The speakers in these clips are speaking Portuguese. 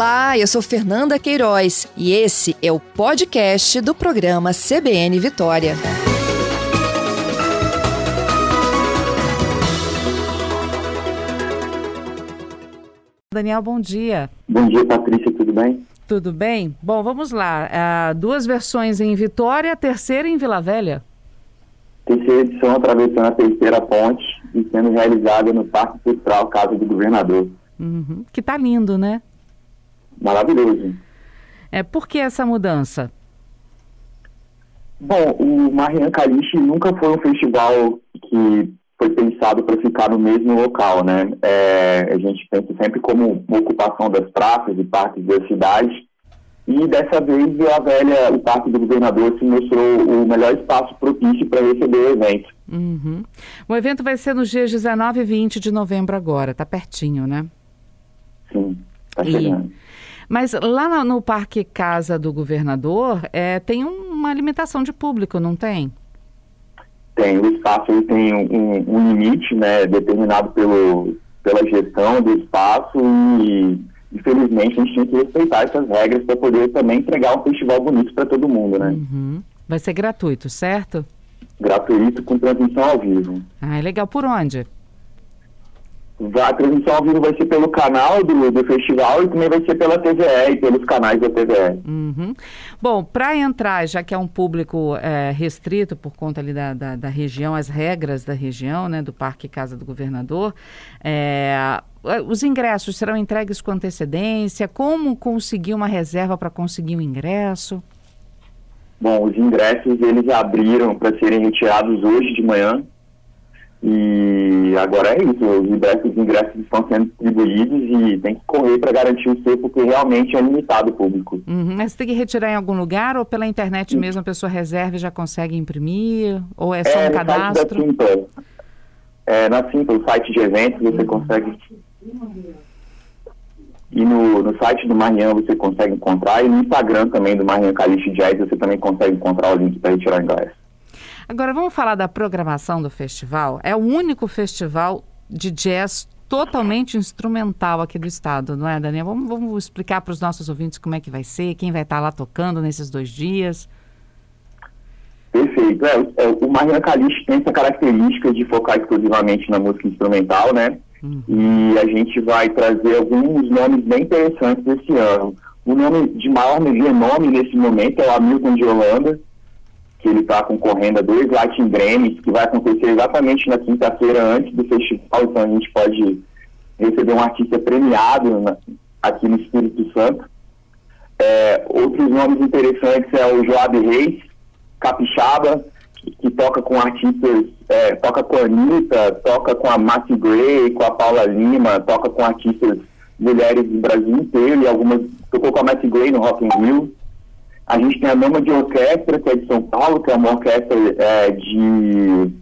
Olá, eu sou Fernanda Queiroz e esse é o podcast do programa CBN Vitória. Daniel, bom dia. Bom dia, Patrícia, tudo bem? Tudo bem? Bom, vamos lá. Uh, duas versões em Vitória, a terceira em Vila Velha. Terceira edição atravessando a terceira ponte e sendo realizada no Parque Central Casa do Governador. Uhum. Que tá lindo, né? Maravilhoso. É, por que essa mudança? Bom, o Marian Calixte nunca foi um festival que foi pensado para ficar no mesmo local, né? É, a gente pensa sempre como ocupação das praças e parques da cidade. E dessa vez a velha, o Parque do Governador se mostrou o melhor espaço propício para receber o evento. Uhum. O evento vai ser nos dias 19 e 20 de novembro agora, tá pertinho, né? Sim, tá chegando. E... Mas lá no, Parque Casa do Governador é, tem uma limitação de público, não tem? Tem, o espaço tem um, um limite né, determinado pelo, pela gestão do espaço e infelizmente a gente tem que respeitar essas regras para poder também entregar um festival bonito para todo mundo, né? Uhum. Vai ser gratuito, certo? Gratuito com transmissão ao vivo. Ah, é legal. Por onde? A transmissão ao vivo vai ser pelo canal do, do festival e também vai ser pela TVE e pelos canais da TVE. Uhum. Bom, para entrar, já que é um público é, restrito por conta ali da, da, da, região, as regras da região, né, do Parque Casa do Governador, é, os ingressos serão entregues com antecedência? Como conseguir uma reserva para conseguir um ingresso? Bom, os ingressos eles abriram para serem retirados hoje de manhã. E agora é isso, os ingressos, os ingressos estão sendo distribuídos e tem que correr para garantir o seu, porque realmente é limitado o público. Uhum, mas tem que retirar em algum lugar ou pela internet Sim. mesmo a pessoa reserva e já consegue imprimir? Ou é só é, um cadastro? É, na Simpa, o site de eventos, você uhum. consegue. E no, no site do Marian você consegue encontrar, e no Instagram também do Marian Calixto Jazz você também consegue encontrar o link para retirar o ingresso. Agora vamos falar da programação do festival. É o único festival de jazz totalmente instrumental aqui do estado, não é, Daniel? Vamos, vamos explicar para os nossos ouvintes como é que vai ser, quem vai estar lá tocando nesses dois dias. Perfeito. É, é, o Mariana Calixto tem essa característica de focar exclusivamente na música instrumental, né? Uhum. E a gente vai trazer alguns nomes bem interessantes esse ano. O nome de maior renome nesse momento é o Hamilton de Holanda, que ele está concorrendo a dois Latin Grammys, que vai acontecer exatamente na quinta-feira antes do festival, então a gente pode receber um artista premiado na, aqui no Espírito Santo. É, outros nomes interessantes é o Joab Reis, capixaba, que, que toca com artistas, é, toca com a Anitta, toca com a Matty Gray, com a Paula Lima, toca com artistas mulheres do Brasil inteiro e algumas tocou com a Matty Gray no Rock in Rio. A gente tem a Noma de Orquestra, que é de São Paulo, que é uma orquestra é, de.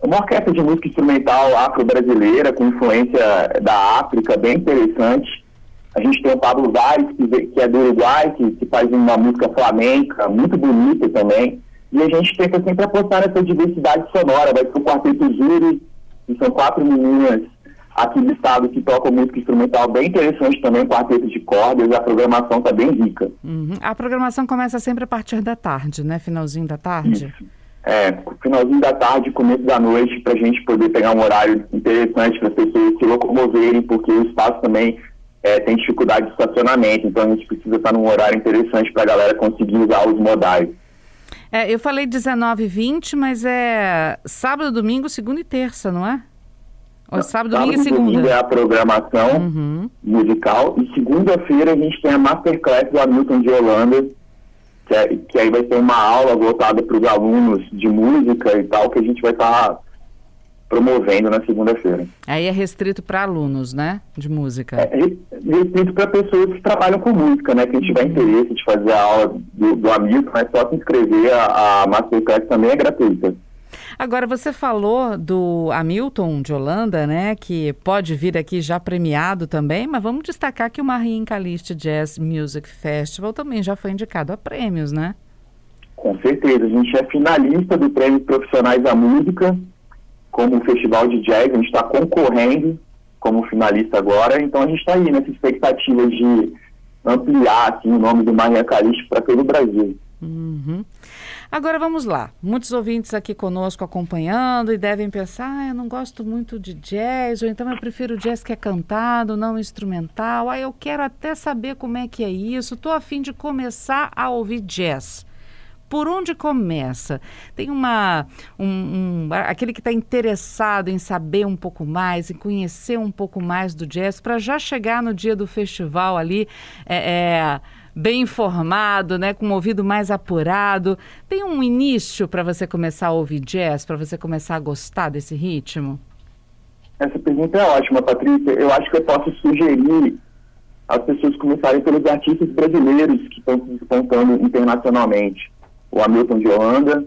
Uma orquestra de música instrumental afro-brasileira, com influência da África, bem interessante. A gente tem o Pablo Vares, que é do Uruguai, que, que faz uma música flamenca, muito bonita também. E a gente tenta sempre apostar nessa diversidade sonora. Vai ser o Quarteto Júri, que são quatro meninas aqui do estado que tocam música instrumental bem interessante também, quarteto de cordas, a programação está bem rica. Uhum. A programação começa sempre a partir da tarde, né? Finalzinho da tarde? Isso. É, finalzinho da tarde, começo da noite, para a gente poder pegar um horário interessante para as pessoas se locomoverem, porque o espaço também é, tem dificuldade de estacionamento, então a gente precisa estar num horário interessante para a galera conseguir usar os modais. É, eu falei 19 e 20, mas é sábado, domingo, segunda e terça, não é? Ou sábado, domingo e segunda. Domingo é a programação uhum. musical. E segunda-feira a gente tem a Masterclass do Hamilton de Holanda, que, é, que aí vai ser uma aula voltada para os alunos de música e tal, que a gente vai estar tá promovendo na segunda-feira. Aí é restrito para alunos, né? De música. É restrito para pessoas que trabalham com música, né? Quem tiver uhum. interesse de fazer a aula do, do Hamilton, é só se inscrever. A, a Masterclass também é gratuita. Agora, você falou do Hamilton de Holanda, né, que pode vir aqui já premiado também, mas vamos destacar que o Marie Caliste Jazz Music Festival também já foi indicado a prêmios, né? Com certeza, a gente é finalista do Prêmio Profissionais da Música, como festival de jazz, a gente está concorrendo como finalista agora, então a gente está aí nessa expectativa de ampliar assim, o nome do Maria Calixto para todo o Brasil. Uhum. Agora vamos lá. Muitos ouvintes aqui conosco acompanhando e devem pensar: ah, eu não gosto muito de jazz, ou então eu prefiro jazz que é cantado, não instrumental. Ah, eu quero até saber como é que é isso. Estou a fim de começar a ouvir jazz. Por onde começa? Tem uma. Um, um aquele que está interessado em saber um pouco mais, em conhecer um pouco mais do jazz, para já chegar no dia do festival ali. É, é, bem informado, né, com um ouvido mais apurado. Tem um início para você começar a ouvir jazz, para você começar a gostar desse ritmo? Essa pergunta é ótima, Patrícia. Eu acho que eu posso sugerir as pessoas começarem pelos artistas brasileiros que estão se despontando internacionalmente. O Hamilton de Holanda,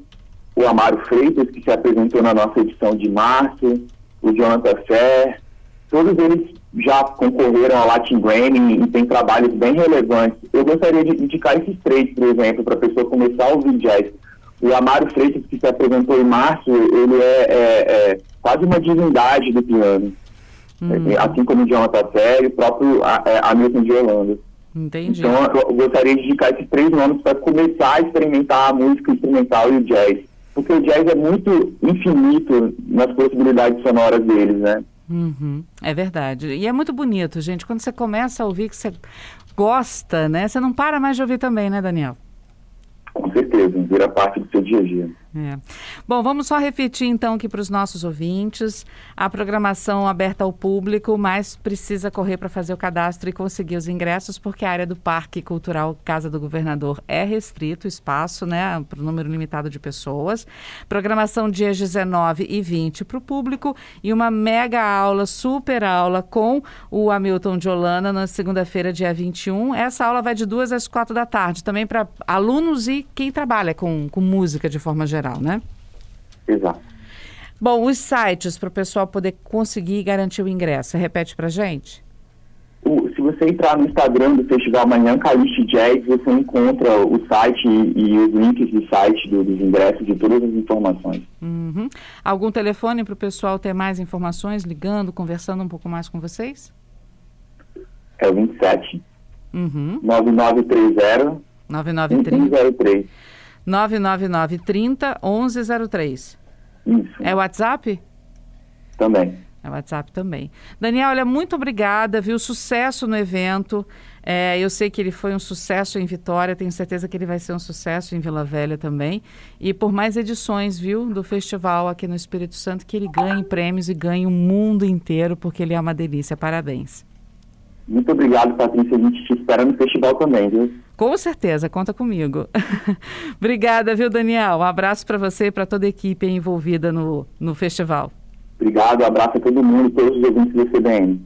o Amaro Freitas, que se apresentou na nossa edição de março, o Jonathan Fer, todos eles já concorreram ao Latin Grammy e tem trabalhos bem relevantes. Eu gostaria de indicar esses três, por exemplo, para a pessoa começar a ouvir jazz. O Amaro Freitas, que se apresentou em março, ele é, é, é quase uma divindade do piano. Hum. Assim como o Jonathan Ferry, o próprio é, Hamilton de Holanda. Entendi. Então, eu gostaria de indicar esses três nomes para começar a experimentar a música instrumental e o jazz. Porque o jazz é muito infinito nas possibilidades sonoras deles, né? Uhum, é verdade. E é muito bonito, gente. Quando você começa a ouvir que você gosta, né? Você não para mais de ouvir também, né, Daniel? Com certeza, vira parte do seu dia a dia. É. Bom, vamos só repetir então aqui para os nossos ouvintes. A programação aberta ao público, mas precisa correr para fazer o cadastro e conseguir os ingressos, porque a área do Parque Cultural Casa do Governador é restrito, espaço, né, para o número limitado de pessoas. Programação dias 19 e 20 para o público e uma mega aula, super aula com o Hamilton de Holanda na segunda-feira, dia 21. Essa aula vai de duas às quatro da tarde, também para alunos e quem trabalha com, com música de forma geral geral, né? Exato. Bom, os sites para o pessoal poder conseguir garantir o ingresso, repete para gente. O, se você entrar no Instagram do Festival Manhã Calixto Jazz, você encontra o site e, e os links do site do, dos ingressos e todas as informações. Uhum. Algum telefone para o pessoal ter mais informações, ligando, conversando um pouco mais com vocês? É o 27 uhum. 9930 9930 999 30 1103. Isso. É WhatsApp? Também. É WhatsApp também. Daniel, olha, muito obrigada, viu? Sucesso no evento. É, eu sei que ele foi um sucesso em Vitória, tenho certeza que ele vai ser um sucesso em Vila Velha também. E por mais edições, viu, do festival aqui no Espírito Santo, que ele ganhe prêmios e ganhe o mundo inteiro, porque ele é uma delícia. Parabéns. Muito obrigado, Patrícia. A gente te espera no festival também, viu? Com certeza, conta comigo. Obrigada, viu, Daniel? Um abraço para você e para toda a equipe envolvida no, no festival. Obrigado, um abraço a todo mundo, todos os ouvintes do CBN.